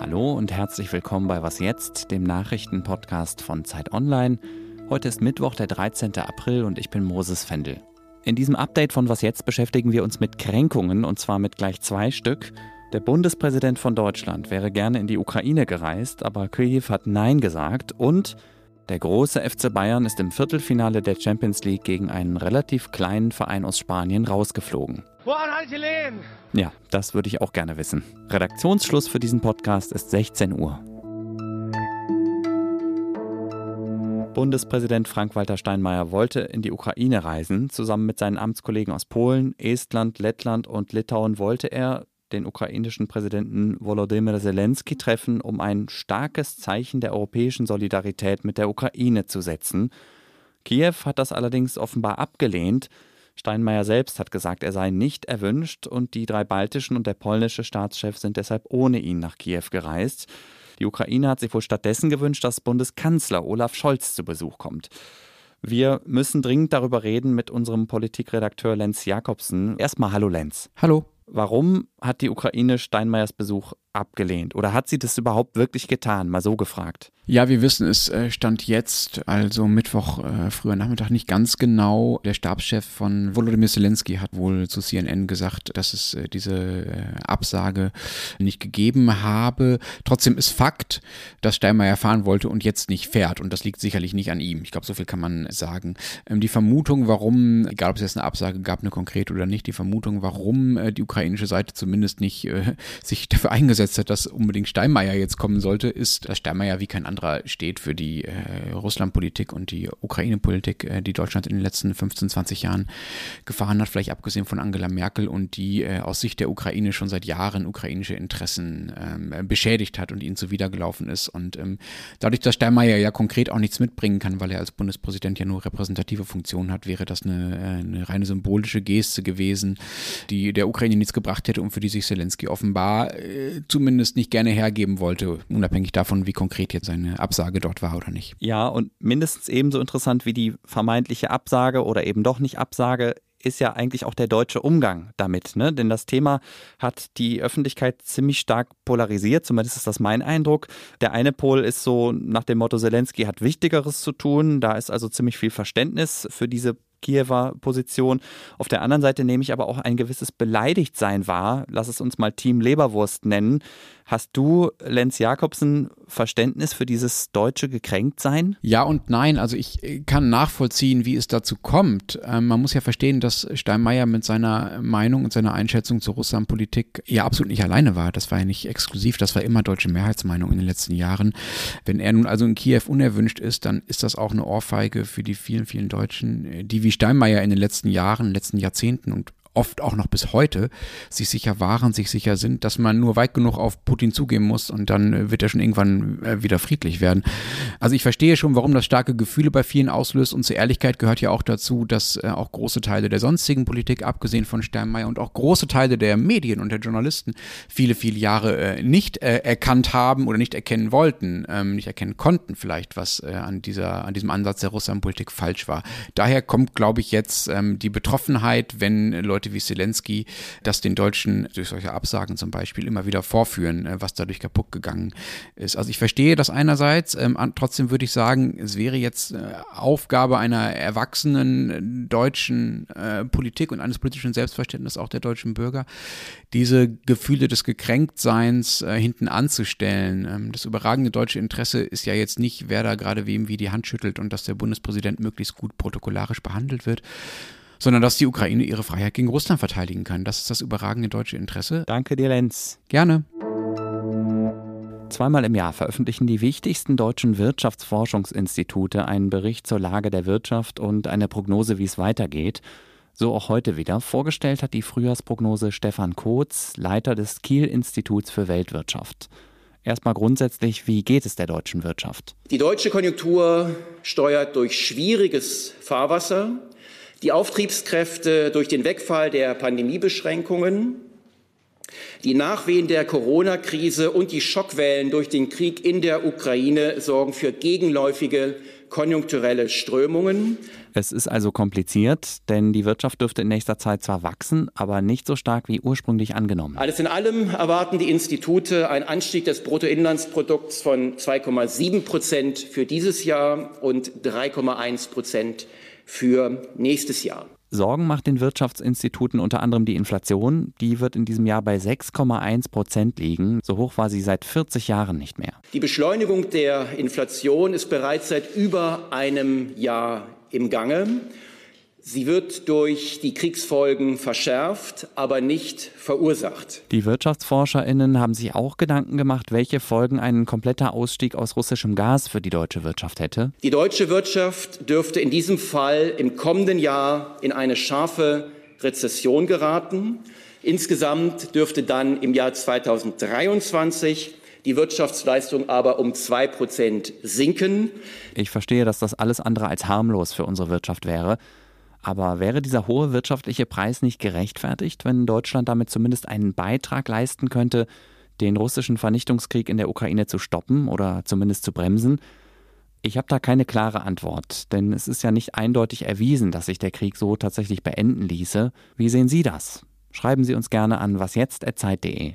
Hallo und herzlich willkommen bei Was jetzt, dem Nachrichtenpodcast von Zeit Online. Heute ist Mittwoch, der 13. April und ich bin Moses Fendel. In diesem Update von Was jetzt beschäftigen wir uns mit Kränkungen und zwar mit gleich zwei Stück. Der Bundespräsident von Deutschland wäre gerne in die Ukraine gereist, aber Kyiv hat Nein gesagt und der große FC Bayern ist im Viertelfinale der Champions League gegen einen relativ kleinen Verein aus Spanien rausgeflogen. Ja, das würde ich auch gerne wissen. Redaktionsschluss für diesen Podcast ist 16 Uhr. Bundespräsident Frank-Walter Steinmeier wollte in die Ukraine reisen. Zusammen mit seinen Amtskollegen aus Polen, Estland, Lettland und Litauen wollte er den ukrainischen Präsidenten Volodymyr Zelensky treffen, um ein starkes Zeichen der europäischen Solidarität mit der Ukraine zu setzen. Kiew hat das allerdings offenbar abgelehnt. Steinmeier selbst hat gesagt, er sei nicht erwünscht und die drei baltischen und der polnische Staatschef sind deshalb ohne ihn nach Kiew gereist. Die Ukraine hat sich wohl stattdessen gewünscht, dass Bundeskanzler Olaf Scholz zu Besuch kommt. Wir müssen dringend darüber reden mit unserem Politikredakteur Lenz Jakobsen. Erstmal hallo Lenz. Hallo. Warum hat die Ukraine Steinmeiers Besuch abgelehnt? Oder hat sie das überhaupt wirklich getan? Mal so gefragt. Ja, wir wissen es äh, stand jetzt, also Mittwoch, äh, früher Nachmittag, nicht ganz genau. Der Stabschef von Volodymyr Zelensky hat wohl zu CNN gesagt, dass es äh, diese äh, Absage nicht gegeben habe. Trotzdem ist Fakt, dass Steinmeier fahren wollte und jetzt nicht fährt. Und das liegt sicherlich nicht an ihm. Ich glaube, so viel kann man sagen. Ähm, die Vermutung, warum, egal ob es jetzt eine Absage gab, eine konkrete oder nicht, die Vermutung, warum äh, die ukrainische Seite zumindest nicht äh, sich dafür eingesetzt hat, dass unbedingt Steinmeier jetzt kommen sollte, ist, dass Steinmeier wie kein anderer steht für die äh, Russlandpolitik und die Ukraine-Politik, äh, die Deutschland in den letzten 15, 20 Jahren gefahren hat, vielleicht abgesehen von Angela Merkel und die äh, aus Sicht der Ukraine schon seit Jahren ukrainische Interessen ähm, beschädigt hat und ihnen zuwidergelaufen ist. Und ähm, dadurch, dass Steinmeier ja konkret auch nichts mitbringen kann, weil er als Bundespräsident ja nur repräsentative Funktionen hat, wäre das eine, äh, eine reine symbolische Geste gewesen, die der Ukraine nichts gebracht hätte und für die sich Zelensky offenbar äh, zumindest nicht gerne hergeben wollte, unabhängig davon, wie konkret jetzt seine Absage dort war oder nicht. Ja, und mindestens ebenso interessant wie die vermeintliche Absage oder eben doch nicht Absage ist ja eigentlich auch der deutsche Umgang damit. Ne? Denn das Thema hat die Öffentlichkeit ziemlich stark polarisiert, zumindest ist das mein Eindruck. Der eine Pol ist so nach dem Motto, Zelensky hat Wichtigeres zu tun. Da ist also ziemlich viel Verständnis für diese Kiewer Position. Auf der anderen Seite nehme ich aber auch ein gewisses Beleidigtsein wahr. Lass es uns mal Team Leberwurst nennen. Hast du, Lenz Jakobsen, Verständnis für dieses deutsche Gekränktsein? Ja und nein. Also ich kann nachvollziehen, wie es dazu kommt. Ähm, man muss ja verstehen, dass Steinmeier mit seiner Meinung und seiner Einschätzung zur Russlandpolitik ja absolut nicht alleine war. Das war ja nicht exklusiv, das war immer deutsche Mehrheitsmeinung in den letzten Jahren. Wenn er nun also in Kiew unerwünscht ist, dann ist das auch eine Ohrfeige für die vielen, vielen Deutschen, die wie Steinmeier in den letzten Jahren, letzten Jahrzehnten und oft auch noch bis heute sich sicher waren, sich sicher sind, dass man nur weit genug auf Putin zugehen muss und dann äh, wird er schon irgendwann äh, wieder friedlich werden. Also ich verstehe schon, warum das starke Gefühle bei vielen auslöst und zur Ehrlichkeit gehört ja auch dazu, dass äh, auch große Teile der sonstigen Politik, abgesehen von Steinmeier und auch große Teile der Medien und der Journalisten viele, viele Jahre nicht erkannt haben oder nicht erkennen wollten, ähm, nicht erkennen konnten vielleicht, was an dieser, an diesem Ansatz der Russlandpolitik falsch war. Daher kommt, glaube ich, jetzt ähm, die Betroffenheit, wenn Leute Leute wie Zelensky das den Deutschen durch solche Absagen zum Beispiel immer wieder vorführen, äh, was dadurch kaputt gegangen ist. Also ich verstehe das einerseits, ähm, trotzdem würde ich sagen, es wäre jetzt äh, Aufgabe einer erwachsenen deutschen äh, Politik und eines politischen Selbstverständnisses auch der deutschen Bürger, diese Gefühle des Gekränktseins hinten anzustellen. Ähm, das überragende deutsche Interesse ist ja jetzt nicht, wer da gerade wem wie die Hand schüttelt und dass der Bundespräsident möglichst gut protokollarisch behandelt wird, sondern dass die Ukraine ihre Freiheit gegen Russland verteidigen kann. Das ist das überragende deutsche Interesse. Danke dir, Lenz. Gerne. Zweimal im Jahr veröffentlichen die wichtigsten deutschen Wirtschaftsforschungsinstitute einen Bericht zur Lage der Wirtschaft und eine Prognose, wie es weitergeht. So auch heute wieder. Vorgestellt hat die Frühjahrsprognose Stefan Kotz, Leiter des Kiel-Instituts für Weltwirtschaft. Erstmal grundsätzlich, wie geht es der deutschen Wirtschaft? Die deutsche Konjunktur steuert durch schwieriges Fahrwasser die Auftriebskräfte durch den Wegfall der Pandemiebeschränkungen, die Nachwehen der Corona-Krise und die Schockwellen durch den Krieg in der Ukraine sorgen für gegenläufige konjunkturelle Strömungen. Es ist also kompliziert, denn die Wirtschaft dürfte in nächster Zeit zwar wachsen, aber nicht so stark wie ursprünglich angenommen. Alles in allem erwarten die Institute einen Anstieg des Bruttoinlandsprodukts von 2,7 Prozent für dieses Jahr und 3,1 Prozent für nächstes Jahr. Sorgen macht den Wirtschaftsinstituten unter anderem die Inflation. Die wird in diesem Jahr bei 6,1 Prozent liegen. So hoch war sie seit 40 Jahren nicht mehr. Die Beschleunigung der Inflation ist bereits seit über einem Jahr im Gange. Sie wird durch die Kriegsfolgen verschärft, aber nicht verursacht. Die Wirtschaftsforscherinnen haben sich auch Gedanken gemacht, welche Folgen ein kompletter Ausstieg aus russischem Gas für die deutsche Wirtschaft hätte. Die deutsche Wirtschaft dürfte in diesem Fall im kommenden Jahr in eine scharfe Rezession geraten. Insgesamt dürfte dann im Jahr 2023 die Wirtschaftsleistung aber um zwei Prozent sinken. Ich verstehe, dass das alles andere als harmlos für unsere Wirtschaft wäre. Aber wäre dieser hohe wirtschaftliche Preis nicht gerechtfertigt, wenn Deutschland damit zumindest einen Beitrag leisten könnte, den russischen Vernichtungskrieg in der Ukraine zu stoppen oder zumindest zu bremsen? Ich habe da keine klare Antwort, denn es ist ja nicht eindeutig erwiesen, dass sich der Krieg so tatsächlich beenden ließe. Wie sehen Sie das? Schreiben Sie uns gerne an wasjetzt.zeit.de.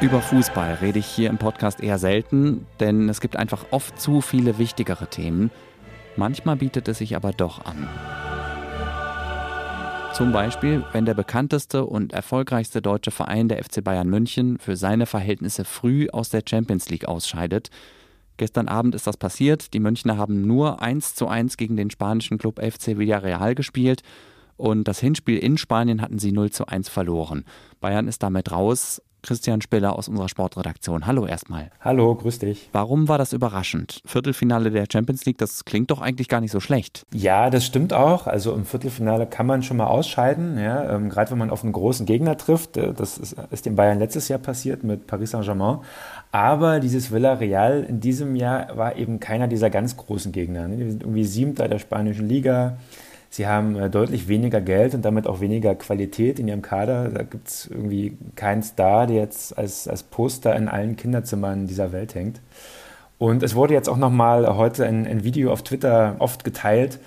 Über Fußball rede ich hier im Podcast eher selten, denn es gibt einfach oft zu viele wichtigere Themen. Manchmal bietet es sich aber doch an. Zum Beispiel, wenn der bekannteste und erfolgreichste deutsche Verein der FC Bayern München für seine Verhältnisse früh aus der Champions League ausscheidet. Gestern Abend ist das passiert. Die Münchner haben nur 1 zu 1 gegen den spanischen Club FC Villarreal gespielt und das Hinspiel in Spanien hatten sie 0 zu 1 verloren. Bayern ist damit raus. Christian Spiller aus unserer Sportredaktion. Hallo erstmal. Hallo, grüß dich. Warum war das überraschend? Viertelfinale der Champions League, das klingt doch eigentlich gar nicht so schlecht. Ja, das stimmt auch. Also im Viertelfinale kann man schon mal ausscheiden, ja, ähm, gerade wenn man auf einen großen Gegner trifft. Äh, das ist, ist den Bayern letztes Jahr passiert mit Paris Saint-Germain. Aber dieses Villarreal in diesem Jahr war eben keiner dieser ganz großen Gegner. Ne? Die sind irgendwie Siebter der spanischen Liga. Sie haben äh, deutlich weniger Geld und damit auch weniger Qualität in ihrem Kader. Da gibt es irgendwie keinen Star, der jetzt als, als Poster in allen Kinderzimmern dieser Welt hängt. Und es wurde jetzt auch nochmal heute ein, ein Video auf Twitter oft geteilt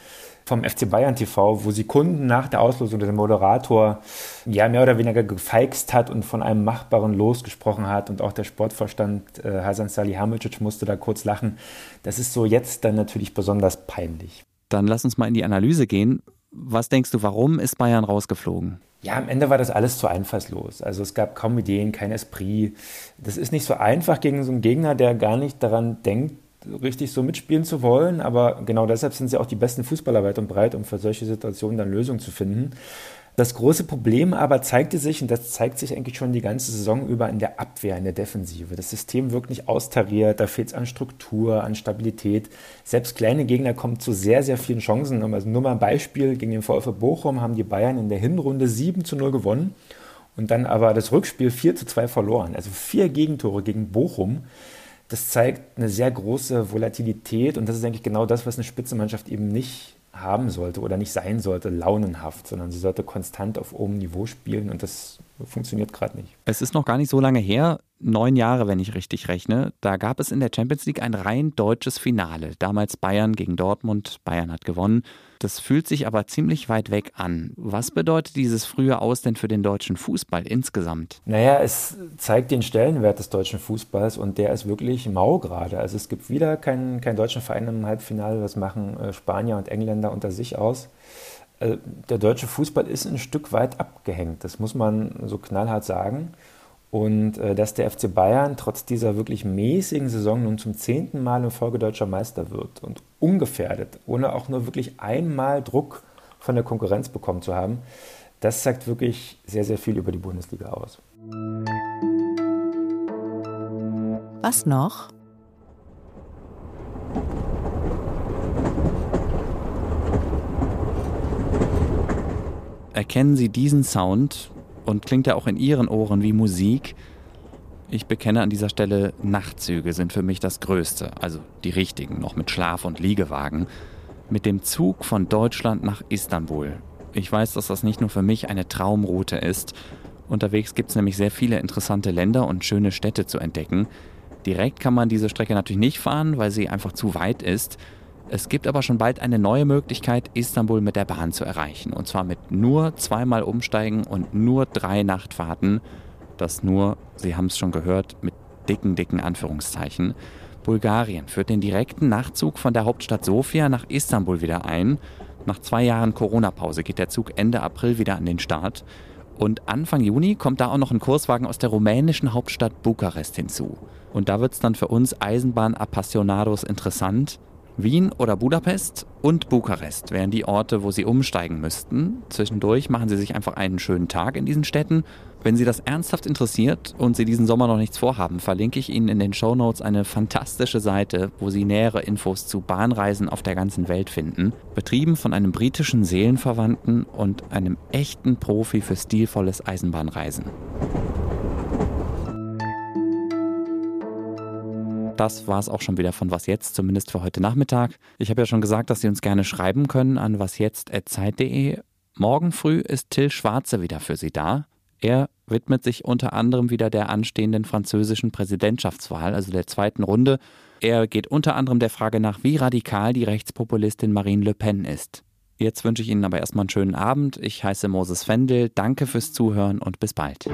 vom FC Bayern TV, wo Sekunden nach der Auslosung der Moderator ja mehr oder weniger gefeixt hat und von einem machbaren Los gesprochen hat und auch der Sportvorstand äh, Hasan Salihamidzic musste da kurz lachen. Das ist so jetzt dann natürlich besonders peinlich. Dann lass uns mal in die Analyse gehen. Was denkst du, warum ist Bayern rausgeflogen? Ja, am Ende war das alles zu einfallslos. Also es gab kaum Ideen, kein Esprit. Das ist nicht so einfach gegen so einen Gegner, der gar nicht daran denkt, richtig so mitspielen zu wollen. Aber genau deshalb sind sie auch die besten Fußballer weit und breit, um für solche Situationen dann Lösungen zu finden. Das große Problem aber zeigte sich, und das zeigt sich eigentlich schon die ganze Saison über in der Abwehr, in der Defensive. Das System wirkt nicht austariert, da fehlt es an Struktur, an Stabilität. Selbst kleine Gegner kommen zu sehr, sehr vielen Chancen. Also nur mal ein Beispiel, gegen den VfB Bochum haben die Bayern in der Hinrunde 7 zu 0 gewonnen und dann aber das Rückspiel 4 zu 2 verloren. Also vier Gegentore gegen Bochum. Das zeigt eine sehr große Volatilität und das ist eigentlich genau das, was eine Spitzenmannschaft eben nicht haben sollte oder nicht sein sollte, launenhaft, sondern sie sollte konstant auf hohem Niveau spielen und das funktioniert gerade nicht. Es ist noch gar nicht so lange her, neun Jahre, wenn ich richtig rechne. Da gab es in der Champions League ein rein deutsches Finale. Damals Bayern gegen Dortmund. Bayern hat gewonnen. Das fühlt sich aber ziemlich weit weg an. Was bedeutet dieses frühe Aus denn für den deutschen Fußball insgesamt? Naja, es zeigt den Stellenwert des deutschen Fußballs und der ist wirklich mau gerade. Also es gibt wieder keinen, keinen deutschen Verein im Halbfinale. Das machen äh, Spanier und Engländer unter sich aus. Äh, der deutsche Fußball ist ein Stück weit abgehängt. Das muss man so knallhart sagen. Und äh, dass der FC Bayern trotz dieser wirklich mäßigen Saison nun zum zehnten Mal in Folge deutscher Meister wird und ungefährdet, ohne auch nur wirklich einmal Druck von der Konkurrenz bekommen zu haben, das sagt wirklich sehr, sehr viel über die Bundesliga aus. Was noch? Erkennen Sie diesen Sound und klingt ja auch in Ihren Ohren wie Musik. Ich bekenne an dieser Stelle, Nachtzüge sind für mich das Größte, also die richtigen, noch mit Schlaf- und Liegewagen. Mit dem Zug von Deutschland nach Istanbul. Ich weiß, dass das nicht nur für mich eine Traumroute ist. Unterwegs gibt es nämlich sehr viele interessante Länder und schöne Städte zu entdecken. Direkt kann man diese Strecke natürlich nicht fahren, weil sie einfach zu weit ist. Es gibt aber schon bald eine neue Möglichkeit, Istanbul mit der Bahn zu erreichen. Und zwar mit nur zweimal Umsteigen und nur drei Nachtfahrten. Das nur, Sie haben es schon gehört, mit dicken, dicken Anführungszeichen. Bulgarien führt den direkten Nachtzug von der Hauptstadt Sofia nach Istanbul wieder ein. Nach zwei Jahren Corona-Pause geht der Zug Ende April wieder an den Start. Und Anfang Juni kommt da auch noch ein Kurswagen aus der rumänischen Hauptstadt Bukarest hinzu. Und da wird es dann für uns Eisenbahn-Appassionados interessant. Wien oder Budapest und Bukarest wären die Orte, wo Sie umsteigen müssten. Zwischendurch machen Sie sich einfach einen schönen Tag in diesen Städten. Wenn Sie das ernsthaft interessiert und Sie diesen Sommer noch nichts vorhaben, verlinke ich Ihnen in den Show Notes eine fantastische Seite, wo Sie nähere Infos zu Bahnreisen auf der ganzen Welt finden. Betrieben von einem britischen Seelenverwandten und einem echten Profi für stilvolles Eisenbahnreisen. Das war es auch schon wieder von Was Jetzt, zumindest für heute Nachmittag. Ich habe ja schon gesagt, dass Sie uns gerne schreiben können an wasjetzt.zeit.de. Morgen früh ist Till Schwarze wieder für Sie da. Er widmet sich unter anderem wieder der anstehenden französischen Präsidentschaftswahl, also der zweiten Runde. Er geht unter anderem der Frage nach, wie radikal die Rechtspopulistin Marine Le Pen ist. Jetzt wünsche ich Ihnen aber erstmal einen schönen Abend. Ich heiße Moses Fendel. Danke fürs Zuhören und bis bald.